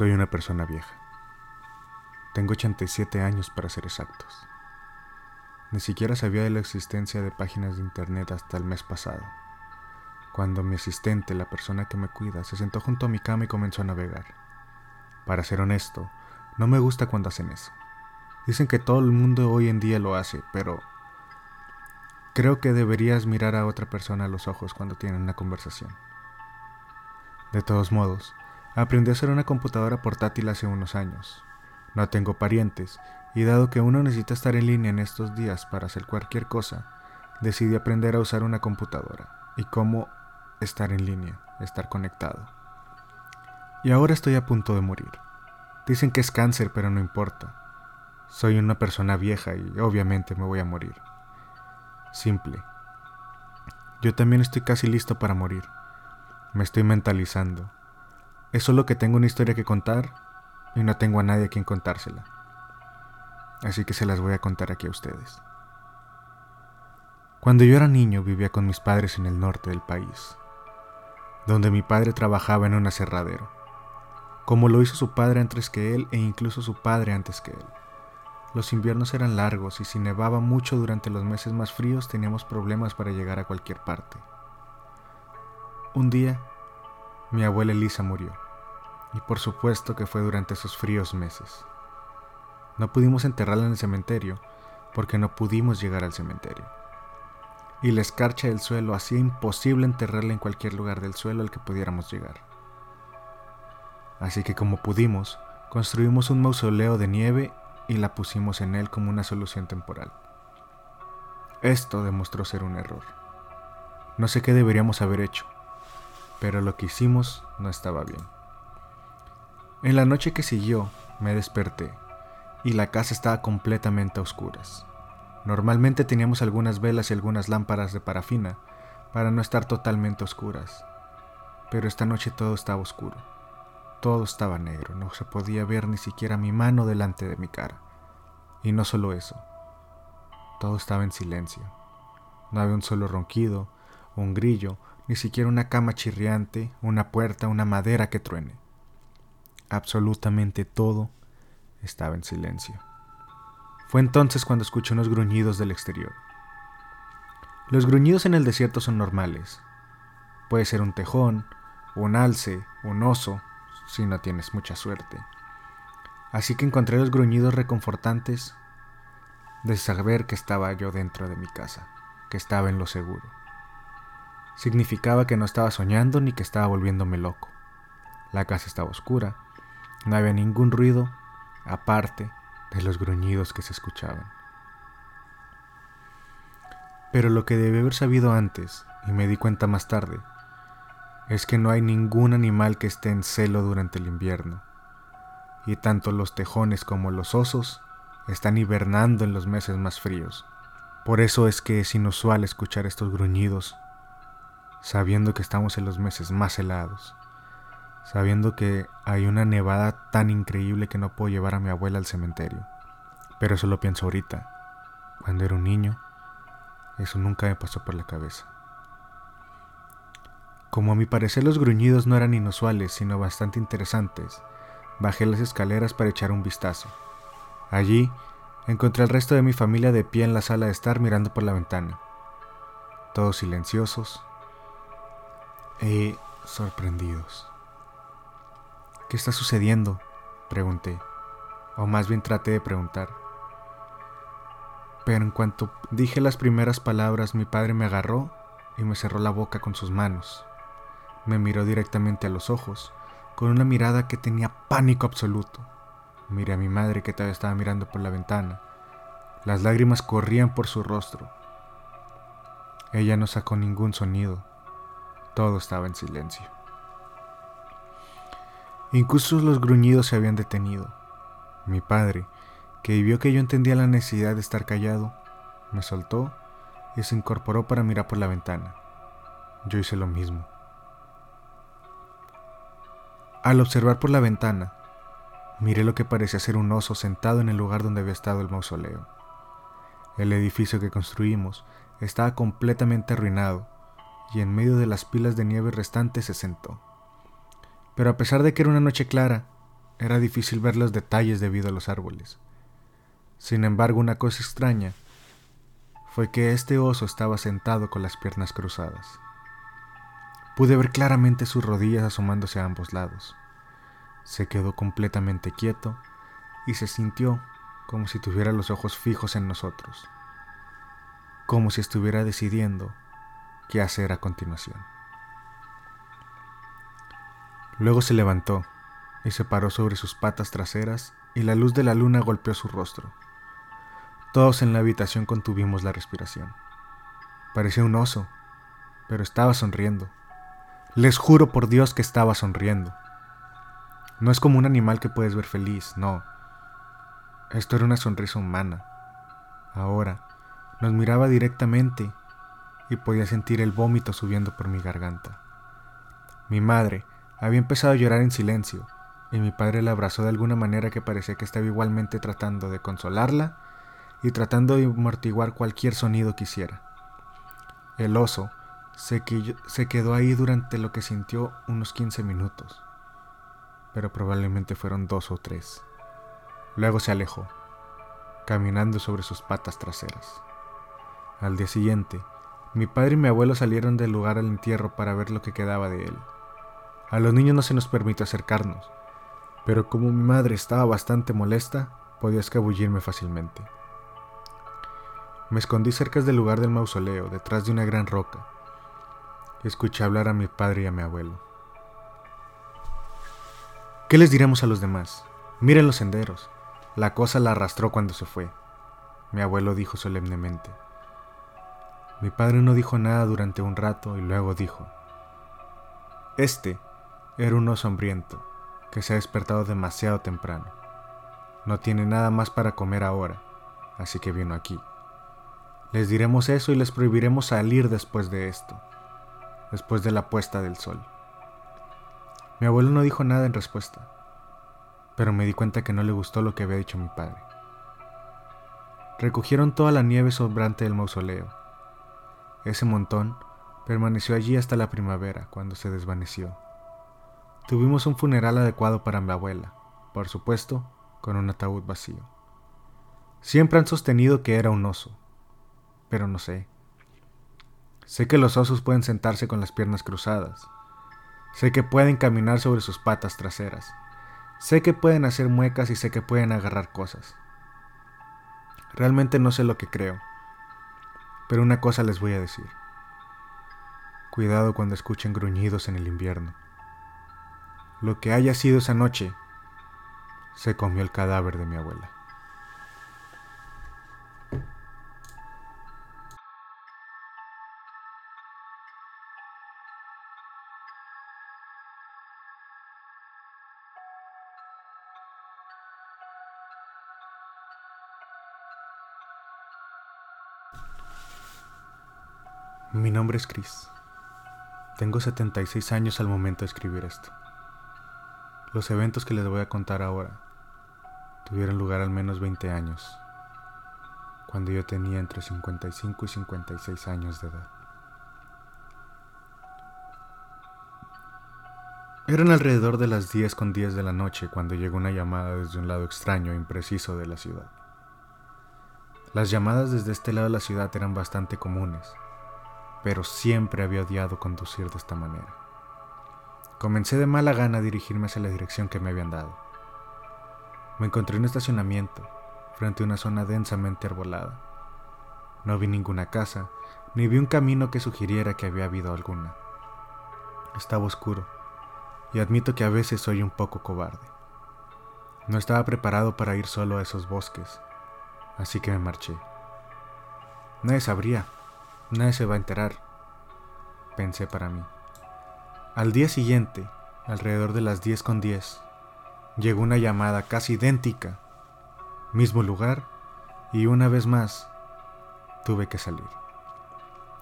Soy una persona vieja. Tengo 87 años para ser exactos. Ni siquiera sabía de la existencia de páginas de internet hasta el mes pasado, cuando mi asistente, la persona que me cuida, se sentó junto a mi cama y comenzó a navegar. Para ser honesto, no me gusta cuando hacen eso. Dicen que todo el mundo hoy en día lo hace, pero creo que deberías mirar a otra persona a los ojos cuando tienen una conversación. De todos modos, Aprendí a hacer una computadora portátil hace unos años. No tengo parientes, y dado que uno necesita estar en línea en estos días para hacer cualquier cosa, decidí aprender a usar una computadora y cómo estar en línea, estar conectado. Y ahora estoy a punto de morir. Dicen que es cáncer, pero no importa. Soy una persona vieja y obviamente me voy a morir. Simple. Yo también estoy casi listo para morir. Me estoy mentalizando es solo que tengo una historia que contar y no tengo a nadie a quien contársela. Así que se las voy a contar aquí a ustedes. Cuando yo era niño vivía con mis padres en el norte del país, donde mi padre trabajaba en un aserradero, como lo hizo su padre antes que él e incluso su padre antes que él. Los inviernos eran largos y si nevaba mucho durante los meses más fríos teníamos problemas para llegar a cualquier parte. Un día mi abuela Elisa murió, y por supuesto que fue durante esos fríos meses. No pudimos enterrarla en el cementerio porque no pudimos llegar al cementerio. Y la escarcha del suelo hacía imposible enterrarla en cualquier lugar del suelo al que pudiéramos llegar. Así que como pudimos, construimos un mausoleo de nieve y la pusimos en él como una solución temporal. Esto demostró ser un error. No sé qué deberíamos haber hecho, pero lo que hicimos no estaba bien. En la noche que siguió, me desperté y la casa estaba completamente a oscuras. Normalmente teníamos algunas velas y algunas lámparas de parafina para no estar totalmente oscuras, pero esta noche todo estaba oscuro. Todo estaba negro, no se podía ver ni siquiera mi mano delante de mi cara. Y no solo eso, todo estaba en silencio. No había un solo ronquido, un grillo ni siquiera una cama chirriante, una puerta, una madera que truene. Absolutamente todo estaba en silencio. Fue entonces cuando escuché unos gruñidos del exterior. Los gruñidos en el desierto son normales. Puede ser un tejón, un alce, un oso, si no tienes mucha suerte. Así que encontré los gruñidos reconfortantes de saber que estaba yo dentro de mi casa, que estaba en lo seguro significaba que no estaba soñando ni que estaba volviéndome loco. La casa estaba oscura, no había ningún ruido aparte de los gruñidos que se escuchaban. Pero lo que debí haber sabido antes, y me di cuenta más tarde, es que no hay ningún animal que esté en celo durante el invierno, y tanto los tejones como los osos están hibernando en los meses más fríos. Por eso es que es inusual escuchar estos gruñidos sabiendo que estamos en los meses más helados, sabiendo que hay una nevada tan increíble que no puedo llevar a mi abuela al cementerio. Pero eso lo pienso ahorita. Cuando era un niño, eso nunca me pasó por la cabeza. Como a mi parecer los gruñidos no eran inusuales, sino bastante interesantes, bajé las escaleras para echar un vistazo. Allí encontré al resto de mi familia de pie en la sala de estar mirando por la ventana. Todos silenciosos, e sorprendidos. ¿Qué está sucediendo? pregunté, o más bien traté de preguntar. Pero en cuanto dije las primeras palabras, mi padre me agarró y me cerró la boca con sus manos. Me miró directamente a los ojos, con una mirada que tenía pánico absoluto. Miré a mi madre que todavía estaba mirando por la ventana. Las lágrimas corrían por su rostro. Ella no sacó ningún sonido. Todo estaba en silencio. Incluso los gruñidos se habían detenido. Mi padre, que vio que yo entendía la necesidad de estar callado, me soltó y se incorporó para mirar por la ventana. Yo hice lo mismo. Al observar por la ventana, miré lo que parecía ser un oso sentado en el lugar donde había estado el mausoleo. El edificio que construimos estaba completamente arruinado y en medio de las pilas de nieve restantes se sentó. Pero a pesar de que era una noche clara, era difícil ver los detalles debido a los árboles. Sin embargo, una cosa extraña fue que este oso estaba sentado con las piernas cruzadas. Pude ver claramente sus rodillas asomándose a ambos lados. Se quedó completamente quieto y se sintió como si tuviera los ojos fijos en nosotros, como si estuviera decidiendo qué hacer a continuación. Luego se levantó y se paró sobre sus patas traseras y la luz de la luna golpeó su rostro. Todos en la habitación contuvimos la respiración. Parecía un oso, pero estaba sonriendo. Les juro por Dios que estaba sonriendo. No es como un animal que puedes ver feliz, no. Esto era una sonrisa humana. Ahora, nos miraba directamente y podía sentir el vómito subiendo por mi garganta. Mi madre había empezado a llorar en silencio y mi padre la abrazó de alguna manera que parecía que estaba igualmente tratando de consolarla y tratando de amortiguar cualquier sonido que hiciera. El oso se, se quedó ahí durante lo que sintió unos 15 minutos, pero probablemente fueron dos o tres. Luego se alejó, caminando sobre sus patas traseras. Al día siguiente, mi padre y mi abuelo salieron del lugar al entierro para ver lo que quedaba de él. A los niños no se nos permitió acercarnos, pero como mi madre estaba bastante molesta, podía escabullirme fácilmente. Me escondí cerca del lugar del mausoleo, detrás de una gran roca. Escuché hablar a mi padre y a mi abuelo. ¿Qué les diremos a los demás? Miren los senderos. La cosa la arrastró cuando se fue. Mi abuelo dijo solemnemente. Mi padre no dijo nada durante un rato y luego dijo, Este era un oso hambriento que se ha despertado demasiado temprano. No tiene nada más para comer ahora, así que vino aquí. Les diremos eso y les prohibiremos salir después de esto, después de la puesta del sol. Mi abuelo no dijo nada en respuesta, pero me di cuenta que no le gustó lo que había dicho mi padre. Recogieron toda la nieve sobrante del mausoleo. Ese montón permaneció allí hasta la primavera, cuando se desvaneció. Tuvimos un funeral adecuado para mi abuela, por supuesto, con un ataúd vacío. Siempre han sostenido que era un oso, pero no sé. Sé que los osos pueden sentarse con las piernas cruzadas. Sé que pueden caminar sobre sus patas traseras. Sé que pueden hacer muecas y sé que pueden agarrar cosas. Realmente no sé lo que creo. Pero una cosa les voy a decir. Cuidado cuando escuchen gruñidos en el invierno. Lo que haya sido esa noche se comió el cadáver de mi abuela. Mi nombre es Chris. Tengo 76 años al momento de escribir esto. Los eventos que les voy a contar ahora tuvieron lugar al menos 20 años, cuando yo tenía entre 55 y 56 años de edad. Eran alrededor de las 10 con 10 de la noche cuando llegó una llamada desde un lado extraño e impreciso de la ciudad. Las llamadas desde este lado de la ciudad eran bastante comunes pero siempre había odiado conducir de esta manera. Comencé de mala gana a dirigirme hacia la dirección que me habían dado. Me encontré en un estacionamiento, frente a una zona densamente arbolada. No vi ninguna casa, ni vi un camino que sugiriera que había habido alguna. Estaba oscuro, y admito que a veces soy un poco cobarde. No estaba preparado para ir solo a esos bosques, así que me marché. Nadie sabría Nadie se va a enterar, pensé para mí. Al día siguiente, alrededor de las 10 con 10, llegó una llamada casi idéntica, mismo lugar, y una vez más tuve que salir.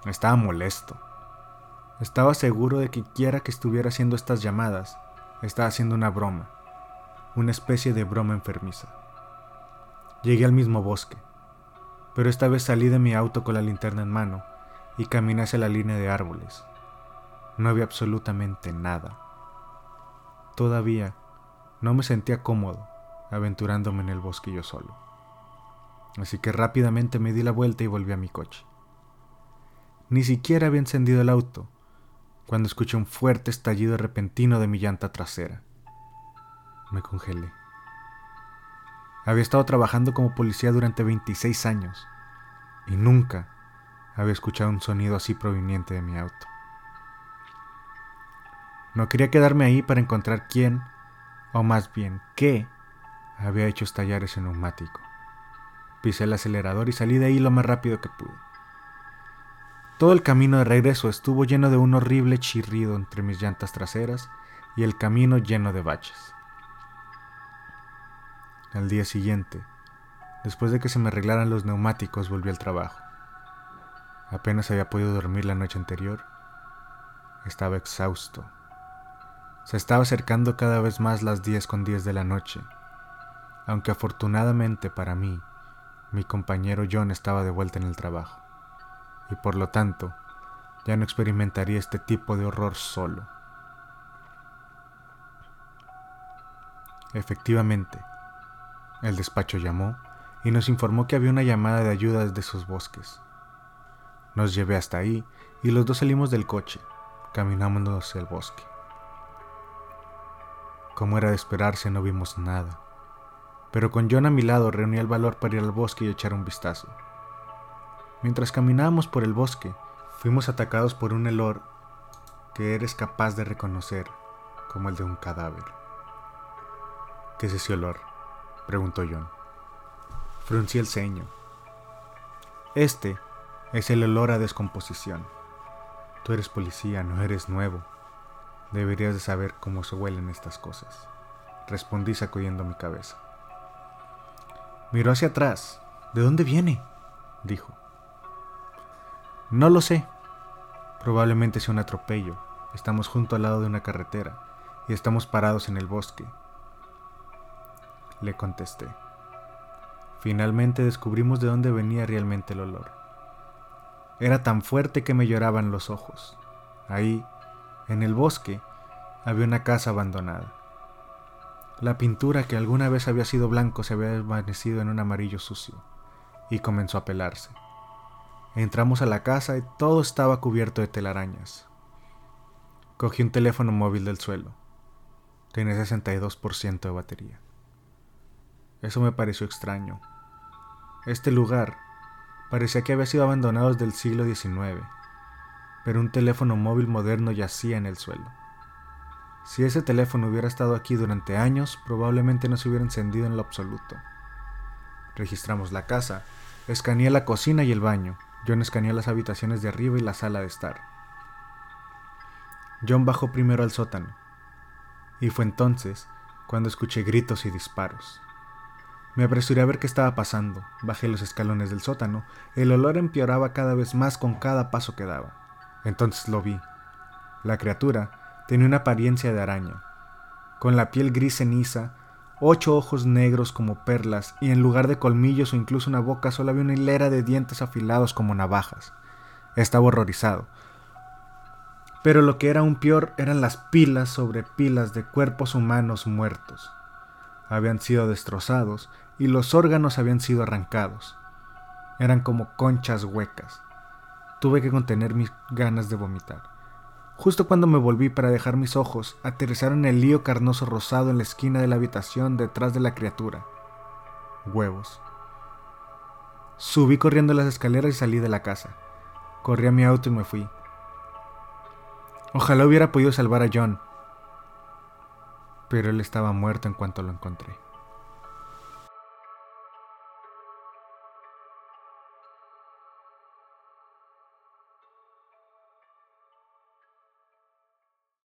Estaba molesto. Estaba seguro de que quiera que estuviera haciendo estas llamadas, estaba haciendo una broma, una especie de broma enfermiza. Llegué al mismo bosque, pero esta vez salí de mi auto con la linterna en mano y caminé hacia la línea de árboles. No había absolutamente nada. Todavía No me sentía cómodo aventurándome en el bosque yo solo. Así que rápidamente me di la vuelta y volví a mi coche. Ni siquiera había encendido el auto cuando escuché un fuerte estallido repentino de mi llanta trasera. Me congelé. Había estado trabajando como policía durante 26 años y nunca había escuchado un sonido así proveniente de mi auto. No quería quedarme ahí para encontrar quién, o más bien qué, había hecho estallar ese neumático. Pisé el acelerador y salí de ahí lo más rápido que pude. Todo el camino de regreso estuvo lleno de un horrible chirrido entre mis llantas traseras y el camino lleno de baches. Al día siguiente, después de que se me arreglaran los neumáticos, volví al trabajo. Apenas había podido dormir la noche anterior. Estaba exhausto. Se estaba acercando cada vez más las 10 con 10 de la noche, aunque afortunadamente para mí, mi compañero John estaba de vuelta en el trabajo, y por lo tanto, ya no experimentaría este tipo de horror solo. Efectivamente, el despacho llamó y nos informó que había una llamada de ayuda desde sus bosques. Nos llevé hasta ahí y los dos salimos del coche, caminando hacia el bosque. Como era de esperarse, no vimos nada. Pero con John a mi lado reuní el valor para ir al bosque y echar un vistazo. Mientras caminábamos por el bosque, fuimos atacados por un olor que eres capaz de reconocer como el de un cadáver. ¿Qué es ese olor? preguntó John. Fruncí el ceño. Este es el olor a descomposición. Tú eres policía, no eres nuevo. Deberías de saber cómo se huelen estas cosas, respondí sacudiendo mi cabeza. Miró hacia atrás. ¿De dónde viene? dijo. No lo sé. Probablemente sea un atropello. Estamos junto al lado de una carretera y estamos parados en el bosque. Le contesté. Finalmente descubrimos de dónde venía realmente el olor. Era tan fuerte que me lloraban los ojos. Ahí, en el bosque había una casa abandonada. La pintura que alguna vez había sido blanco se había desvanecido en un amarillo sucio y comenzó a pelarse. Entramos a la casa y todo estaba cubierto de telarañas. Cogí un teléfono móvil del suelo. Tenía 62% de batería. Eso me pareció extraño. Este lugar parecía que había sido abandonado desde el siglo XIX pero un teléfono móvil moderno yacía en el suelo. Si ese teléfono hubiera estado aquí durante años, probablemente no se hubiera encendido en lo absoluto. Registramos la casa, escaneé la cocina y el baño, John escaneó las habitaciones de arriba y la sala de estar. John bajó primero al sótano, y fue entonces cuando escuché gritos y disparos. Me apresuré a ver qué estaba pasando, bajé los escalones del sótano, el olor empeoraba cada vez más con cada paso que daba. Entonces lo vi. La criatura tenía una apariencia de araña, con la piel gris ceniza, ocho ojos negros como perlas y en lugar de colmillos o incluso una boca solo había una hilera de dientes afilados como navajas. Estaba horrorizado. Pero lo que era aún peor eran las pilas sobre pilas de cuerpos humanos muertos. Habían sido destrozados y los órganos habían sido arrancados. Eran como conchas huecas. Tuve que contener mis ganas de vomitar. Justo cuando me volví para dejar mis ojos, aterrizaron el lío carnoso rosado en la esquina de la habitación detrás de la criatura. Huevos. Subí corriendo las escaleras y salí de la casa. Corrí a mi auto y me fui. Ojalá hubiera podido salvar a John, pero él estaba muerto en cuanto lo encontré.